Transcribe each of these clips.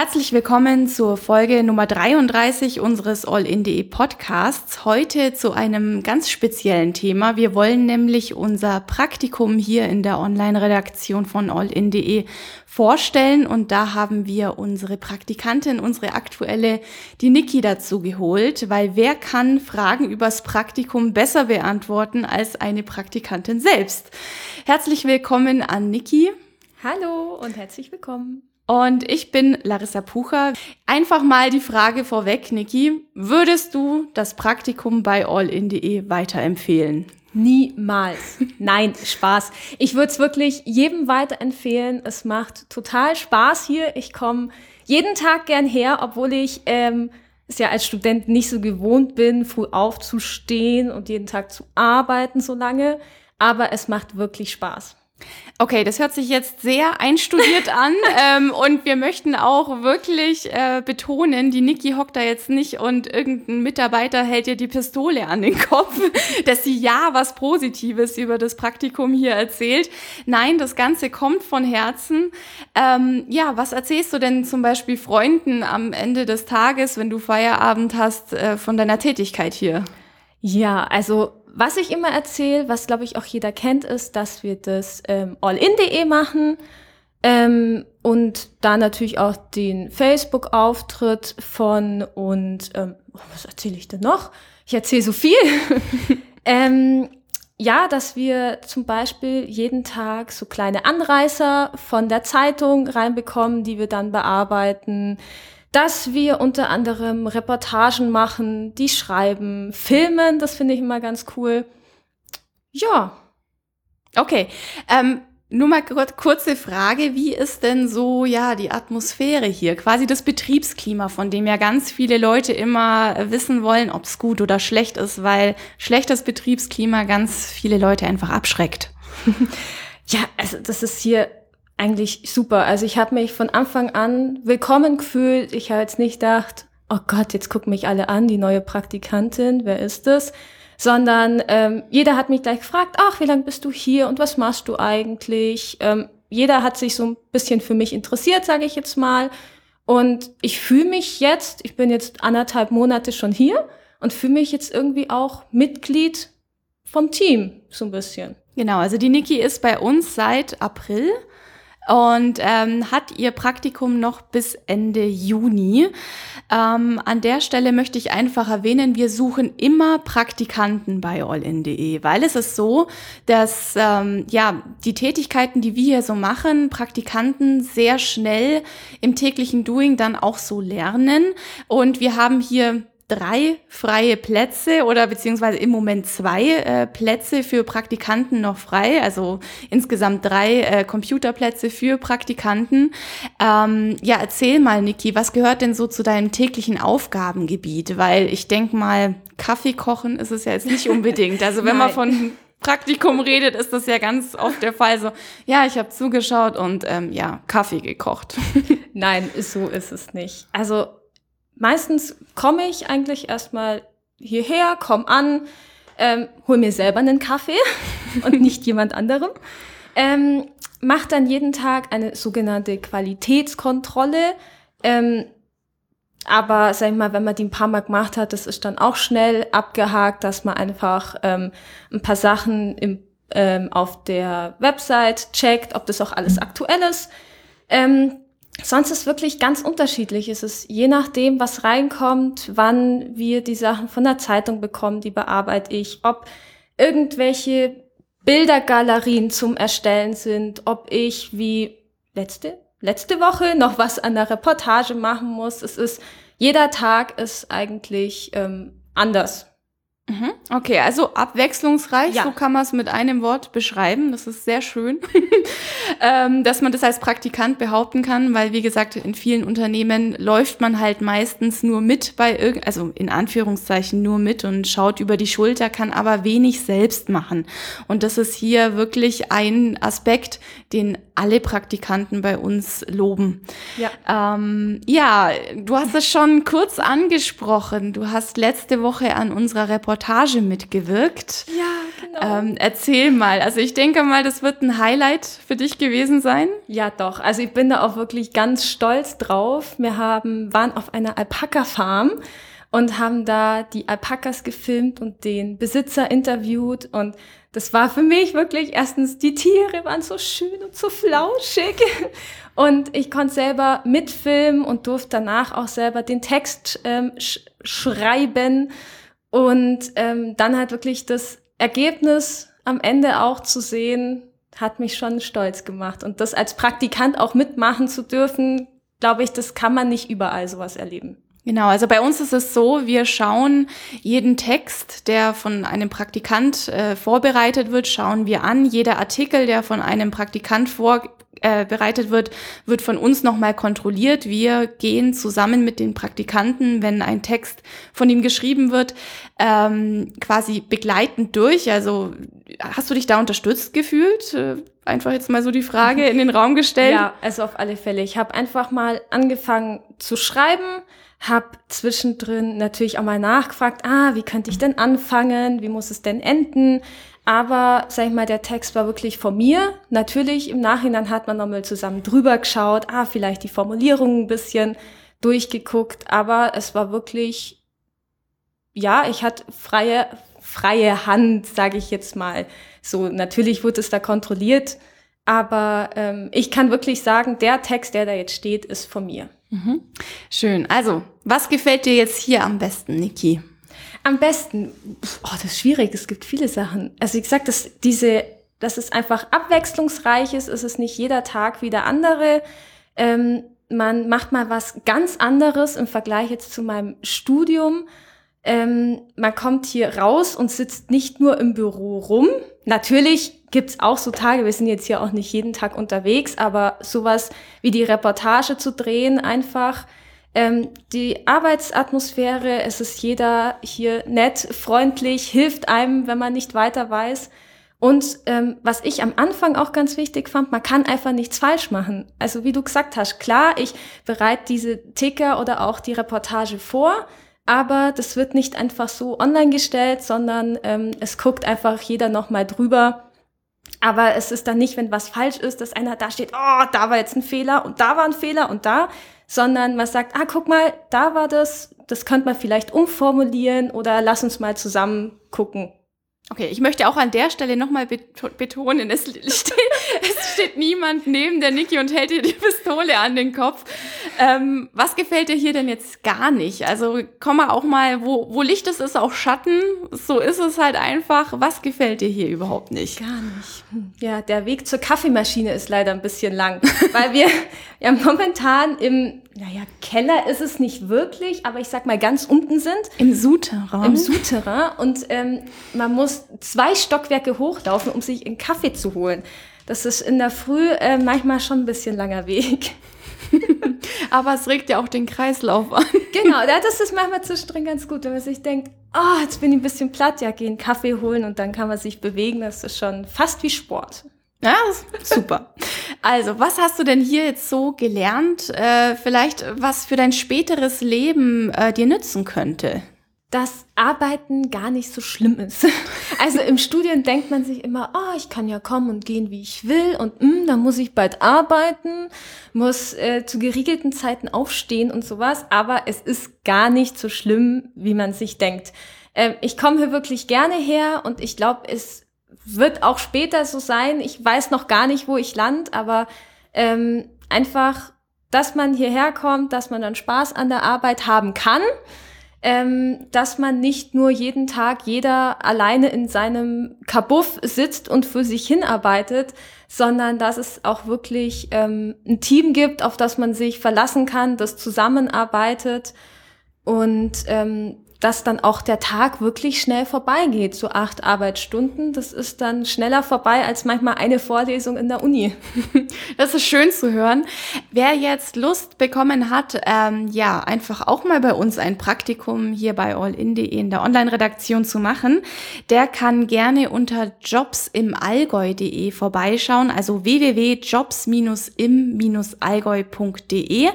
Herzlich willkommen zur Folge Nummer 33 unseres All-in.de Podcasts. Heute zu einem ganz speziellen Thema. Wir wollen nämlich unser Praktikum hier in der Online-Redaktion von All-in.de vorstellen und da haben wir unsere Praktikantin, unsere aktuelle, die Niki dazu geholt, weil wer kann Fragen übers Praktikum besser beantworten als eine Praktikantin selbst? Herzlich willkommen an Niki. Hallo und herzlich willkommen. Und ich bin Larissa Pucher. Einfach mal die Frage vorweg, Niki. Würdest du das Praktikum bei allin.de weiterempfehlen? Niemals. Nein, Spaß. Ich würde es wirklich jedem weiterempfehlen. Es macht total Spaß hier. Ich komme jeden Tag gern her, obwohl ich ähm, es ja als Student nicht so gewohnt bin, früh aufzustehen und jeden Tag zu arbeiten so lange. Aber es macht wirklich Spaß. Okay, das hört sich jetzt sehr einstudiert an ähm, und wir möchten auch wirklich äh, betonen, die Niki hockt da jetzt nicht und irgendein Mitarbeiter hält ihr die Pistole an den Kopf, dass sie ja was Positives über das Praktikum hier erzählt. Nein, das Ganze kommt von Herzen. Ähm, ja, was erzählst du denn zum Beispiel Freunden am Ende des Tages, wenn du Feierabend hast, äh, von deiner Tätigkeit hier? Ja, also was ich immer erzähle, was glaube ich auch jeder kennt, ist, dass wir das ähm, allin.de machen ähm, und da natürlich auch den Facebook-Auftritt von und ähm, was erzähle ich denn noch? Ich erzähle so viel. ähm, ja, dass wir zum Beispiel jeden Tag so kleine Anreißer von der Zeitung reinbekommen, die wir dann bearbeiten dass wir unter anderem Reportagen machen, die schreiben, filmen, das finde ich immer ganz cool. Ja. Okay. Ähm, nur mal kurze Frage, wie ist denn so, ja, die Atmosphäre hier? Quasi das Betriebsklima, von dem ja ganz viele Leute immer wissen wollen, ob es gut oder schlecht ist, weil schlechtes Betriebsklima ganz viele Leute einfach abschreckt. ja, also das ist hier eigentlich super. Also ich habe mich von Anfang an willkommen gefühlt. Ich habe jetzt nicht gedacht, oh Gott, jetzt gucken mich alle an, die neue Praktikantin, wer ist das? Sondern ähm, jeder hat mich gleich gefragt, ach, wie lange bist du hier und was machst du eigentlich? Ähm, jeder hat sich so ein bisschen für mich interessiert, sage ich jetzt mal. Und ich fühle mich jetzt, ich bin jetzt anderthalb Monate schon hier und fühle mich jetzt irgendwie auch Mitglied vom Team, so ein bisschen. Genau, also die Niki ist bei uns seit April und ähm, hat ihr Praktikum noch bis Ende Juni. Ähm, an der Stelle möchte ich einfach erwähnen, wir suchen immer Praktikanten bei allin.de, weil es ist so, dass ähm, ja die Tätigkeiten, die wir hier so machen, Praktikanten sehr schnell im täglichen Doing dann auch so lernen. Und wir haben hier drei freie Plätze oder beziehungsweise im Moment zwei äh, Plätze für Praktikanten noch frei, also insgesamt drei äh, Computerplätze für Praktikanten. Ähm, ja, erzähl mal, Niki, was gehört denn so zu deinem täglichen Aufgabengebiet? Weil ich denke mal, Kaffee kochen ist es ja jetzt nicht unbedingt. Also wenn man von Praktikum redet, ist das ja ganz oft der Fall so, ja, ich habe zugeschaut und ähm, ja, Kaffee gekocht. Nein, so ist es nicht. Also meistens komme ich eigentlich erstmal hierher, komme an, ähm, hol mir selber einen Kaffee und nicht jemand anderem. Ähm, mache dann jeden Tag eine sogenannte Qualitätskontrolle. Ähm, aber sag ich mal, wenn man die ein paar Mal gemacht hat, das ist dann auch schnell abgehakt, dass man einfach ähm, ein paar Sachen im, ähm, auf der Website checkt, ob das auch alles aktuell ist. Ähm, Sonst ist wirklich ganz unterschiedlich. Es ist je nachdem, was reinkommt, wann wir die Sachen von der Zeitung bekommen, die bearbeite ich, ob irgendwelche Bildergalerien zum Erstellen sind, ob ich wie letzte, letzte Woche noch was an der Reportage machen muss. Es ist, jeder Tag ist eigentlich ähm, anders. Mhm. Okay, also abwechslungsreich, ja. so kann man es mit einem Wort beschreiben. Das ist sehr schön, ähm, dass man das als Praktikant behaupten kann, weil wie gesagt, in vielen Unternehmen läuft man halt meistens nur mit bei irgend, also in Anführungszeichen nur mit und schaut über die Schulter, kann aber wenig selbst machen. Und das ist hier wirklich ein Aspekt, den alle Praktikanten bei uns loben. Ja, ähm, ja du hast es schon kurz angesprochen. Du hast letzte Woche an unserer Reportage mitgewirkt. Ja. Ähm, erzähl mal. Also ich denke mal, das wird ein Highlight für dich gewesen sein. Ja, doch. Also ich bin da auch wirklich ganz stolz drauf. Wir haben, waren auf einer Alpaka-Farm und haben da die Alpakas gefilmt und den Besitzer interviewt und das war für mich wirklich erstens, die Tiere waren so schön und so flauschig und ich konnte selber mitfilmen und durfte danach auch selber den Text ähm, sch schreiben und ähm, dann halt wirklich das Ergebnis am Ende auch zu sehen, hat mich schon stolz gemacht und das als Praktikant auch mitmachen zu dürfen, glaube ich, das kann man nicht überall sowas erleben. Genau, also bei uns ist es so, wir schauen jeden Text, der von einem Praktikant äh, vorbereitet wird, schauen wir an. Jeder Artikel, der von einem Praktikant vorbereitet äh, wird, wird von uns nochmal kontrolliert. Wir gehen zusammen mit den Praktikanten, wenn ein Text von ihm geschrieben wird, ähm, quasi begleitend durch. Also hast du dich da unterstützt gefühlt? Äh, einfach jetzt mal so die Frage in den Raum gestellt. Ja, also auf alle Fälle. Ich habe einfach mal angefangen zu schreiben hab zwischendrin natürlich auch mal nachgefragt, ah, wie könnte ich denn anfangen, wie muss es denn enden? Aber, sag ich mal, der Text war wirklich von mir. Natürlich, im Nachhinein hat man nochmal zusammen drüber geschaut, ah, vielleicht die Formulierung ein bisschen durchgeguckt, aber es war wirklich, ja, ich hatte freie, freie Hand, sage ich jetzt mal. So, natürlich wurde es da kontrolliert, aber ähm, ich kann wirklich sagen, der Text, der da jetzt steht, ist von mir. Mhm. Schön. Also, was gefällt dir jetzt hier am besten, Niki? Am besten, oh, das ist schwierig, es gibt viele Sachen. Also, wie gesagt, dass diese, dass es einfach abwechslungsreich ist, ist es nicht jeder Tag wie der andere. Ähm, man macht mal was ganz anderes im Vergleich jetzt zu meinem Studium. Ähm, man kommt hier raus und sitzt nicht nur im Büro rum. Natürlich gibt's auch so Tage, wir sind jetzt hier auch nicht jeden Tag unterwegs, aber sowas wie die Reportage zu drehen, einfach ähm, die Arbeitsatmosphäre, es ist jeder hier nett, freundlich, hilft einem, wenn man nicht weiter weiß. Und ähm, was ich am Anfang auch ganz wichtig fand, man kann einfach nichts falsch machen. Also wie du gesagt hast, klar, ich bereite diese Ticker oder auch die Reportage vor, aber das wird nicht einfach so online gestellt, sondern ähm, es guckt einfach jeder nochmal drüber aber es ist dann nicht, wenn was falsch ist, dass einer da steht, oh, da war jetzt ein Fehler und da war ein Fehler und da, sondern man sagt, ah, guck mal, da war das, das könnte man vielleicht umformulieren oder lass uns mal zusammen gucken. Okay, ich möchte auch an der Stelle nochmal betonen, es steht, steht niemand neben der Niki und hält ihr die Pistole an den Kopf. Ähm, was gefällt dir hier denn jetzt gar nicht? Also komm mal auch mal, wo, wo Licht ist, ist auch Schatten. So ist es halt einfach. Was gefällt dir hier überhaupt nicht? Gar nicht. Hm. Ja, der Weg zur Kaffeemaschine ist leider ein bisschen lang, weil wir ja momentan im naja, Keller ist es nicht wirklich, aber ich sag mal ganz unten sind. Im Souterrain. Im Souterrain. Und ähm, man muss zwei Stockwerke hochlaufen, um sich einen Kaffee zu holen. Das ist in der Früh äh, manchmal schon ein bisschen langer Weg. aber es regt ja auch den Kreislauf an. genau, das ist manchmal zwischendrin ganz gut, wenn man sich denkt, oh, jetzt bin ich ein bisschen platt, ja, geh einen Kaffee holen und dann kann man sich bewegen. Das ist schon fast wie Sport. Ja, super. Also, was hast du denn hier jetzt so gelernt? Äh, vielleicht, was für dein späteres Leben äh, dir nützen könnte? Dass Arbeiten gar nicht so schlimm ist. Also im Studium denkt man sich immer, oh, ich kann ja kommen und gehen, wie ich will und mm, dann muss ich bald arbeiten, muss äh, zu geriegelten Zeiten aufstehen und sowas. Aber es ist gar nicht so schlimm, wie man sich denkt. Äh, ich komme hier wirklich gerne her und ich glaube, es wird auch später so sein. Ich weiß noch gar nicht, wo ich land, aber ähm, einfach, dass man hierher kommt, dass man dann Spaß an der Arbeit haben kann, ähm, dass man nicht nur jeden Tag jeder alleine in seinem Kabuff sitzt und für sich hinarbeitet, sondern dass es auch wirklich ähm, ein Team gibt, auf das man sich verlassen kann, das zusammenarbeitet. Und ähm, dass dann auch der Tag wirklich schnell vorbeigeht. So acht Arbeitsstunden, das ist dann schneller vorbei als manchmal eine Vorlesung in der Uni. Das ist schön zu hören. Wer jetzt Lust bekommen hat, ähm, ja, einfach auch mal bei uns ein Praktikum hier bei allin.de in der Online-Redaktion zu machen, der kann gerne unter jobsimallgäu.de vorbeischauen, also www.jobs-im-allgäu.de.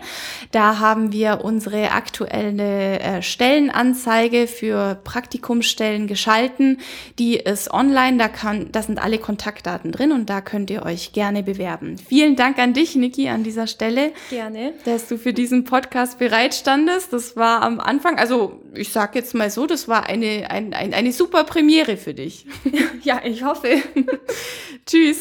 Da haben wir unsere aktuelle äh, Stellenanzeige Stellenanzeige für Praktikumsstellen geschalten. Die ist online, da, kann, da sind alle Kontaktdaten drin und da könnt ihr euch gerne bewerben. Vielen Dank an dich, Niki, an dieser Stelle. Gerne. Dass du für diesen Podcast bereitstandest. Das war am Anfang, also ich sag jetzt mal so, das war eine, ein, ein, eine super Premiere für dich. Ja, ich hoffe. Tschüss.